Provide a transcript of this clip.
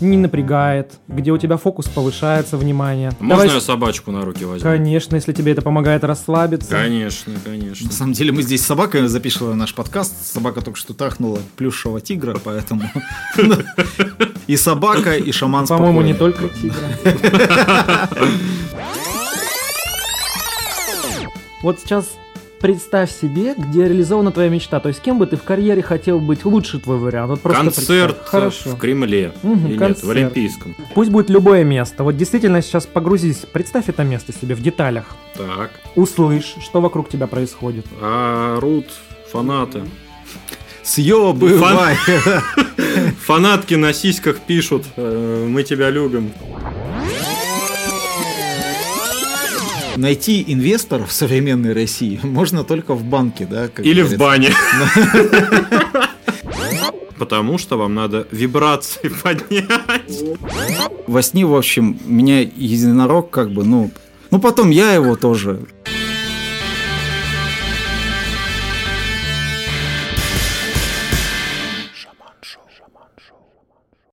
не напрягает, где у тебя фокус повышается, внимание. Можно Давай я собачку на руки возьму? Конечно, если тебе это помогает расслабиться. Конечно, конечно. На самом деле мы здесь с собакой записываем наш подкаст. Собака только что трахнула плюшевого тигра, поэтому... И собака, и шаман По-моему, не только тигра. Вот сейчас представь себе, где реализована твоя мечта. То есть кем бы ты в карьере хотел быть? Лучший твой вариант. Вот просто Концерт представь. Хорошо. в Кремле. Мгм, Или нет, концерт. в Олимпийском. Пусть будет любое место. Вот действительно сейчас погрузись. Представь это место себе в деталях. Так. Услышь, что вокруг тебя происходит. А орут фанаты. Съебывай! Фанатки на сиськах пишут, э, мы тебя любим. Найти инвесторов в современной России можно только в банке, да? Или в говорится. бане. Потому что вам надо вибрации поднять. Во сне, в общем, меня единорог как бы, ну... Ну, потом я его тоже